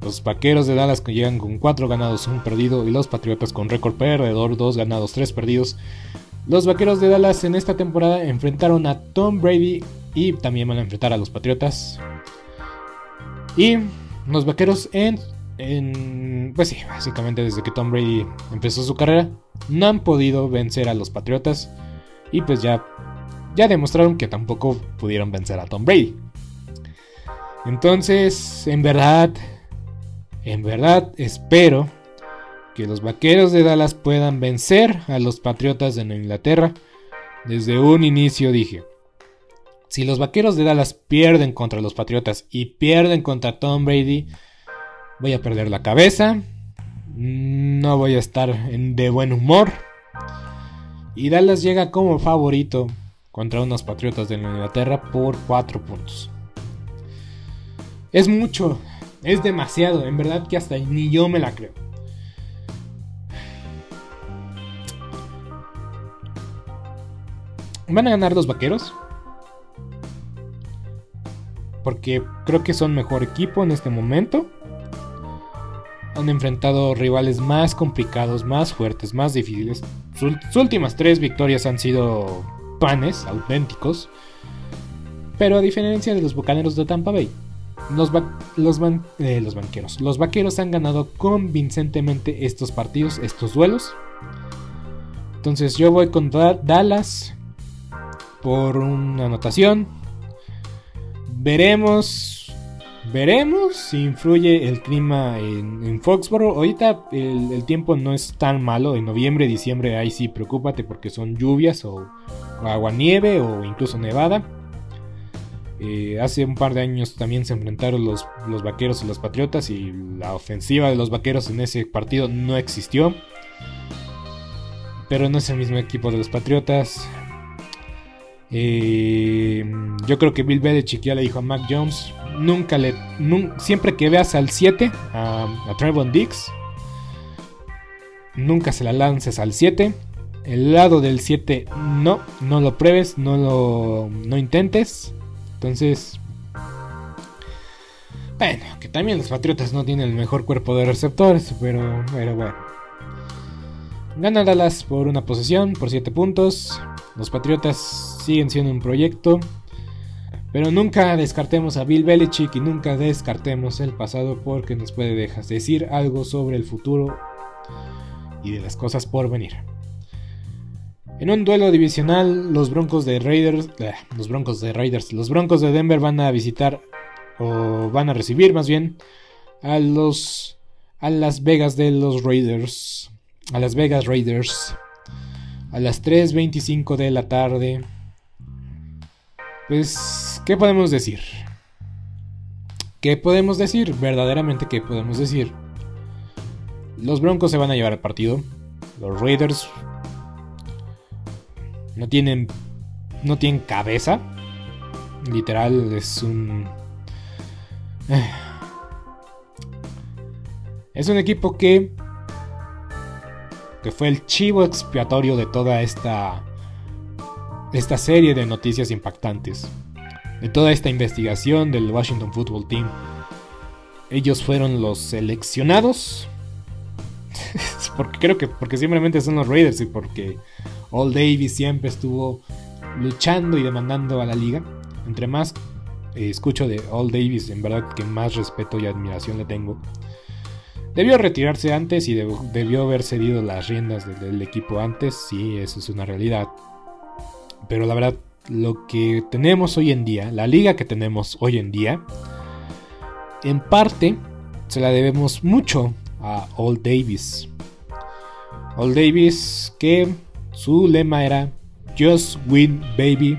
Los Vaqueros de Dallas que llegan con 4 ganados, 1 perdido. Y los Patriotas con récord perdedor, 2 ganados, 3 perdidos. Los Vaqueros de Dallas en esta temporada enfrentaron a Tom Brady y también van a enfrentar a los Patriotas. Y los Vaqueros en, Pues sí, básicamente desde que Tom Brady empezó su carrera, no han podido vencer a los Patriotas. Y pues ya, ya demostraron que tampoco pudieron vencer a Tom Brady. Entonces, en verdad, en verdad espero que los vaqueros de Dallas puedan vencer a los patriotas de Inglaterra. Desde un inicio dije, si los vaqueros de Dallas pierden contra los patriotas y pierden contra Tom Brady, voy a perder la cabeza, no voy a estar de buen humor. Y Dallas llega como favorito contra unos patriotas de Inglaterra por 4 puntos. Es mucho, es demasiado, en verdad que hasta ni yo me la creo. ¿Van a ganar los vaqueros? Porque creo que son mejor equipo en este momento. Han enfrentado rivales más complicados, más fuertes, más difíciles. Sus, últimas tres victorias han sido panes auténticos. Pero a diferencia de los Bucaneros de Tampa Bay, los, eh, los banqueros, los vaqueros han ganado convincentemente estos partidos, estos duelos. Entonces yo voy contra Dallas por una anotación. Veremos. Veremos si influye el clima en, Foxborough. Ahorita el, tiempo no es tan malo. En noviembre, diciembre, ahí sí, preocúpate porque son lluvias o, agua nieve o incluso nevada. Eh, hace un par de años también se enfrentaron los, los vaqueros y los patriotas y la ofensiva de los vaqueros en ese partido no existió. Pero no es el mismo equipo de los patriotas. Eh, yo creo que Bill Belichick ya le dijo a Mac Jones, nunca le, siempre que veas al 7, a, a Trevon Dix, nunca se la lances al 7. El lado del 7 no, no lo pruebes, no lo no intentes. Entonces, bueno, que también los Patriotas no tienen el mejor cuerpo de receptores, pero, pero bueno. Gana Dallas por una posesión, por 7 puntos. Los Patriotas siguen siendo un proyecto. Pero nunca descartemos a Bill Belichick y nunca descartemos el pasado porque nos puede dejar decir algo sobre el futuro y de las cosas por venir. En un duelo divisional, los Broncos de Raiders, eh, los Broncos de Raiders, los Broncos de Denver van a visitar o van a recibir más bien a los a Las Vegas de los Raiders, a Las Vegas Raiders a las 3:25 de la tarde. Pues, ¿qué podemos decir? ¿Qué podemos decir? Verdaderamente, ¿qué podemos decir? Los Broncos se van a llevar al partido. Los Raiders no tienen no tienen cabeza. Literal es un eh, es un equipo que que fue el chivo expiatorio de toda esta esta serie de noticias impactantes, de toda esta investigación del Washington Football Team. Ellos fueron los seleccionados. porque creo que porque simplemente son los Raiders y porque All Davis siempre estuvo luchando y demandando a la liga. Entre más eh, escucho de All Davis, en verdad que más respeto y admiración le tengo. Debió retirarse antes y debió haber cedido las riendas del, equipo antes, sí, eso es una realidad. Pero la verdad, lo que tenemos hoy en día, la liga que tenemos hoy en día, en parte se la debemos mucho a Old Davis. Old Davis que su lema era Just Win Baby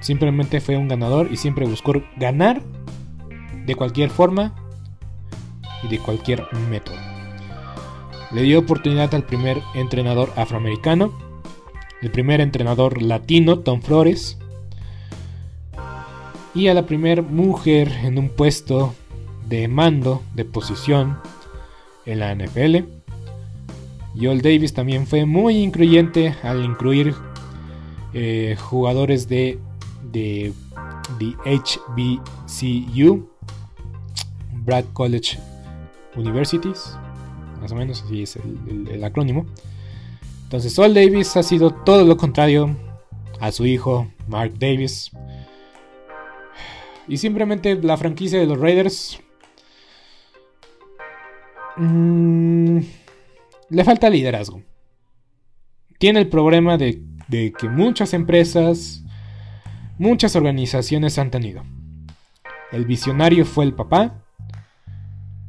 Simplemente fue un ganador y siempre buscó ganar de cualquier forma y de cualquier método. Le dio oportunidad al primer entrenador afroamericano, el primer entrenador latino, Tom Flores, y a la primera mujer en un puesto de mando, de posición en la NFL. Joel Davis también fue muy incluyente al incluir eh, jugadores de, de, HBCU, Brad College Universities, más o menos así es el, acrónimo. Entonces, Sol Davis ha sido todo lo contrario a su hijo Mark Davis. Y simplemente la franquicia de los Raiders mm, le falta liderazgo. Tiene el problema de de que muchas empresas, muchas organizaciones han tenido. El visionario fue el papá,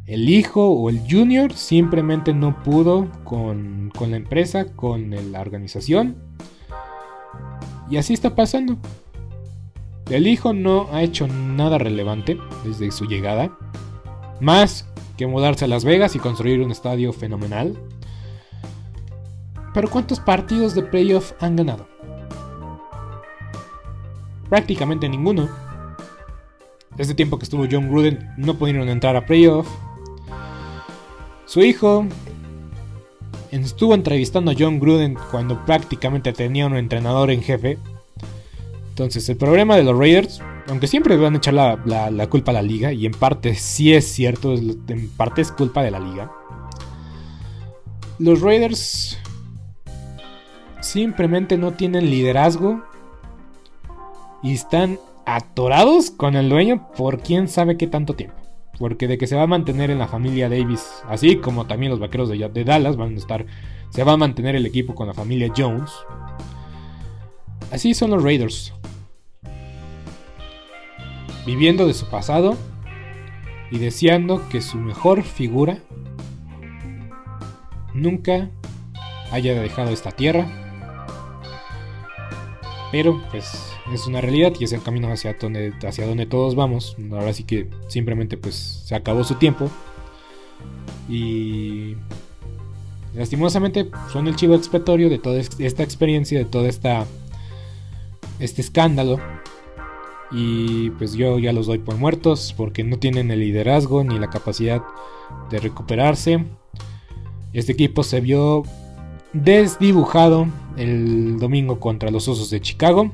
el hijo o el junior simplemente no pudo con, con la empresa, con la organización. Y así está pasando. El hijo no ha hecho nada relevante desde su llegada, más que mudarse a Las Vegas y construir un estadio fenomenal. Pero ¿cuántos partidos de playoff han ganado? Prácticamente ninguno. Desde tiempo que estuvo John Gruden no pudieron entrar a playoff. Su hijo estuvo entrevistando a John Gruden cuando prácticamente tenía un entrenador en jefe. Entonces el problema de los Raiders, aunque siempre van a echar la, la culpa a la liga, y en parte sí es cierto, en parte es culpa de la liga. Los Raiders simplemente no tienen liderazgo y están atorados con el dueño por quién sabe qué tanto tiempo. Porque de que se va a mantener en la familia Davis, así como también los vaqueros de, de Dallas van a estar, se va a mantener el equipo con la familia Jones. Así son los Raiders. Viviendo de su pasado y deseando que su mejor figura nunca haya dejado esta tierra pero pues es una realidad y es el camino hacia donde, hacia donde todos vamos. Ahora sí que simplemente pues se acabó su tiempo. Y lastimosamente son el chivo expiatorio de toda esta experiencia, de todo esta, este escándalo. Y pues yo ya los doy por muertos porque no tienen el liderazgo ni la capacidad de recuperarse. Este equipo se vio desdibujado el domingo contra los Osos de Chicago.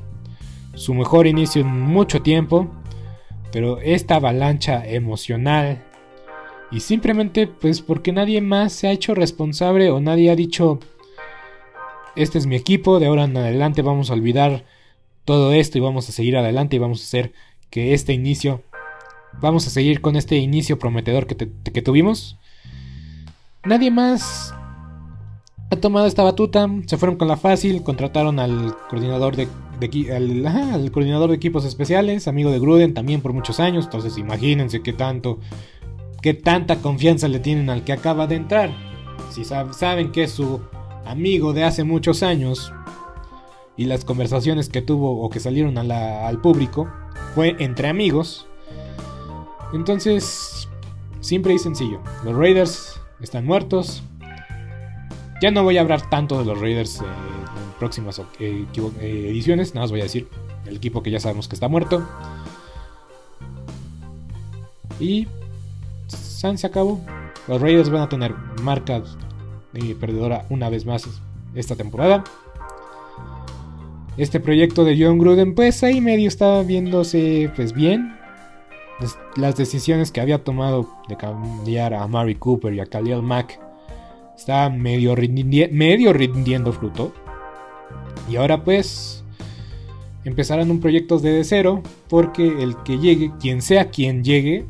Su mejor inicio en mucho tiempo. Pero esta avalancha emocional y simplemente pues porque nadie más se ha hecho responsable o nadie ha dicho, este es mi equipo, de ahora en adelante vamos a olvidar todo esto y vamos a seguir adelante y vamos a hacer que este inicio, vamos a seguir con este inicio prometedor que, que tuvimos. Nadie más ha tomado esta batuta, se fueron con la fácil, contrataron al coordinador de, al coordinador de equipos especiales, amigo de Gruden también por muchos años, entonces imagínense qué tanto qué tanta confianza le tienen al que acaba de entrar. Si saben que es su amigo de hace muchos años y las conversaciones que tuvo o que salieron al público fue entre amigos. Entonces, simple y sencillo. Los Raiders están muertos. Ya no voy a hablar tanto de los Raiders eh, en próximas eh, eh, ediciones. Nada más voy a decir el equipo que ya sabemos que está muerto. Y se acabó. Los Raiders van a tener marca perdedora una vez más esta temporada. Este proyecto de John Gruden, pues ahí medio estaba viéndose pues bien. Las decisiones que había tomado de cambiar a Mari Cooper y a Khalil Mack estaban medio, rindiendo fruto. Y ahora pues empezarán un proyecto desde cero porque el que llegue, quien sea quien llegue,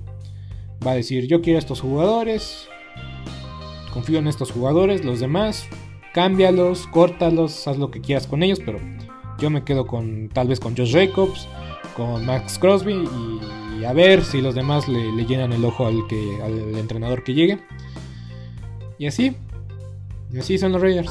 va a decir, yo quiero estos jugadores, confío en estos jugadores, los demás, cámbialos, córtalos, haz lo que quieras con ellos, pero yo me quedo con tal vez con Josh Jacobs, con Max Crosby y, a ver si los demás le, llenan el ojo al, que, al entrenador que llegue. Y así, y así son los Raiders.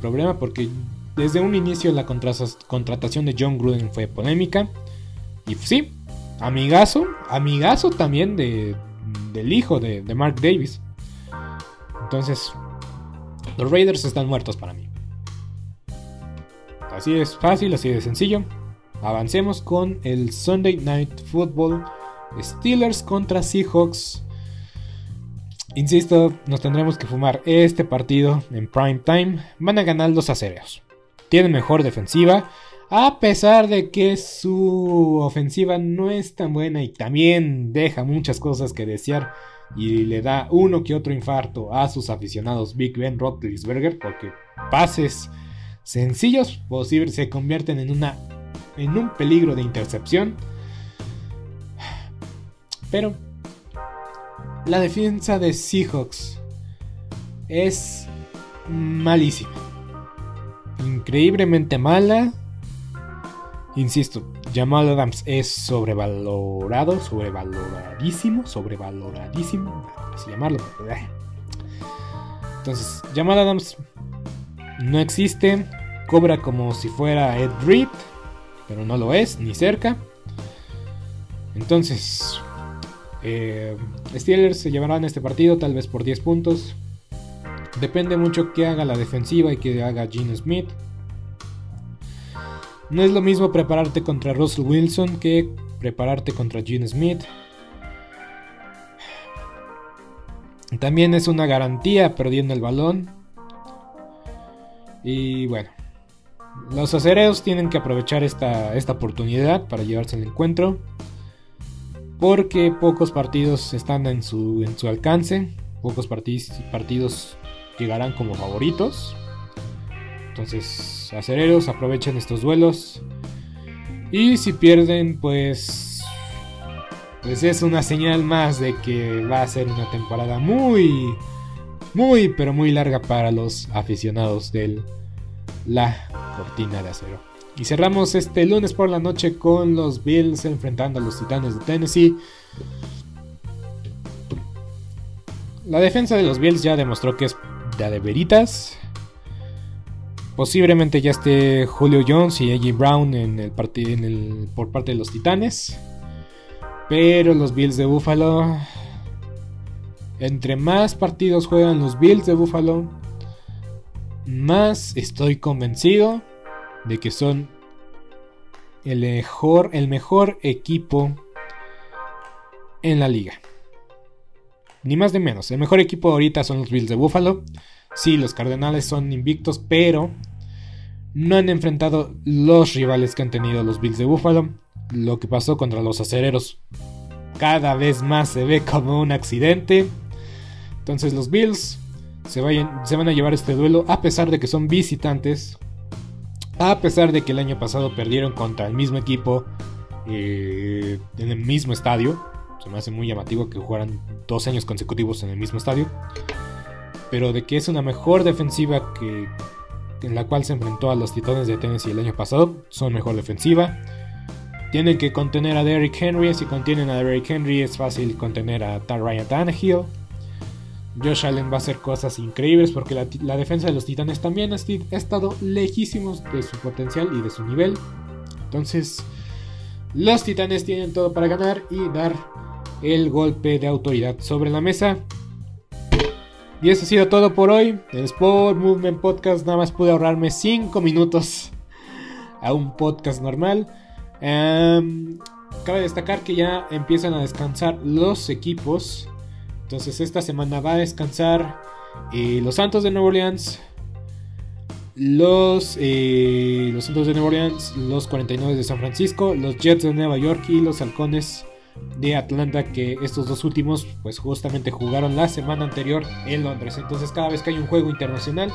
problema porque desde un inicio la contratación de John Gruden fue polémica. Y sí, amigazo, amigazo también de, del hijo de, de Mark Davis. Entonces, los Raiders están muertos para mí. Así es fácil, así de sencillo. Avancemos con el Sunday Night Football. Steelers contra Seahawks. Insisto, nos tendremos que fumar este partido en prime time. Van a ganar los acereos. Tienen mejor defensiva. A pesar de que su ofensiva no es tan buena y también deja muchas cosas que desear. Y le da uno que otro infarto a sus aficionados Big Ben Roethlisberger. Porque pases sencillos posibles se convierten en, una, en un peligro de intercepción. Pero la defensa de Seahawks es malísima. Increíblemente mala. Insisto, Jamal Adams es sobrevalorado, sobrevaloradísimo, sobrevaloradísimo, así llamarlo. Entonces, Jamal Adams no existe, cobra como si fuera Ed Reed, pero no lo es, ni cerca. Entonces, eh, Steelers se llevarán este partido tal vez por 10 puntos. Depende mucho que haga la defensiva y que haga Gene Smith. No es lo mismo prepararte contra Russell Wilson que prepararte contra Gene Smith. También es una garantía perdiendo el balón. Y bueno, los acereros tienen que aprovechar esta, esta oportunidad para llevarse el encuentro. Porque pocos partidos están en su, en su alcance. Pocos partidos llegarán como favoritos. Entonces, acereros, aprovechen estos duelos. Y si pierden, pues. Pues es una señal más de que va a ser una temporada muy. Muy, pero muy larga para los aficionados de la cortina de acero. Y cerramos este lunes por la noche con los Bills enfrentando a los Titanes de Tennessee. La defensa de los Bills ya demostró que es de veritas. Posiblemente ya esté Julio Jones y A.J. Brown en el en el, por parte de los Titanes. Pero los Bills de Buffalo. Entre más partidos juegan los Bills de Buffalo, más estoy convencido de que son el mejor, el mejor equipo en la liga. Ni más ni menos. El mejor equipo ahorita son los Bills de Buffalo. Sí, los Cardenales son invictos, pero no han enfrentado los rivales que han tenido los Bills de Buffalo. Lo que pasó contra los acereros cada vez más se ve como un accidente. Entonces los Bills se, se van a llevar este duelo a pesar de que son visitantes. A pesar de que el año pasado perdieron contra el mismo equipo eh, en el mismo estadio. Se me hace muy llamativo que jugaran dos años consecutivos en el mismo estadio. Pero de que es una mejor defensiva que, en la cual se enfrentó a los Titanes de Tennessee el año pasado. Son mejor defensiva. Tienen que contener a Derrick Henry. Si contienen a Derrick Henry es fácil contener a Ryan Tannehill. Josh Allen va a hacer cosas increíbles porque la, defensa de los Titanes también ha, estado lejísimos de su potencial y de su nivel. Entonces, los Titanes tienen todo para ganar y dar el golpe de autoridad sobre la mesa. Y eso ha sido todo por hoy. El Sport Movement Podcast nada más pude ahorrarme 5 minutos a un podcast normal. Em, cabe destacar que ya empiezan a descansar los equipos. Entonces esta semana va a descansar eh, los Santos de Nueva Orleans. Los, eh, los Santos de Nueva Orleans, los 49 de San Francisco, los Jets de Nueva York y los Halcones de Atlanta que estos dos últimos pues justamente jugaron la semana anterior en Londres. Entonces cada vez que hay un juego internacional,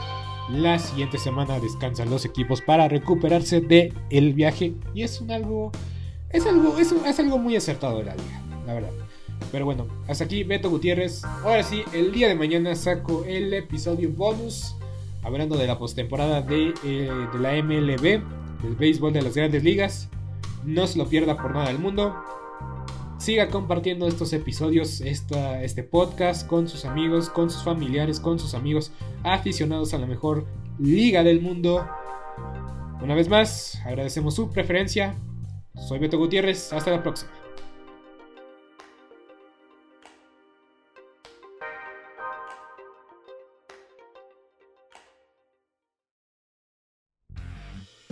la siguiente semana descansan los equipos para recuperarse de viaje y es algo es algo es, es algo muy acertado de la liga, la verdad. Pero bueno, hasta aquí Beto Gutiérrez. Ahora sí, el día de mañana saco el episodio bonus hablando de la postemporada de, eh, de la MLB, del béisbol de las grandes ligas. No se lo pierda por nada del mundo siga compartiendo estos episodios, este podcast con sus amigos, con sus familiares, con sus amigos aficionados a la mejor liga del mundo. Una vez más, agradecemos su preferencia. Soy Beto Gutiérrez, hasta la próxima.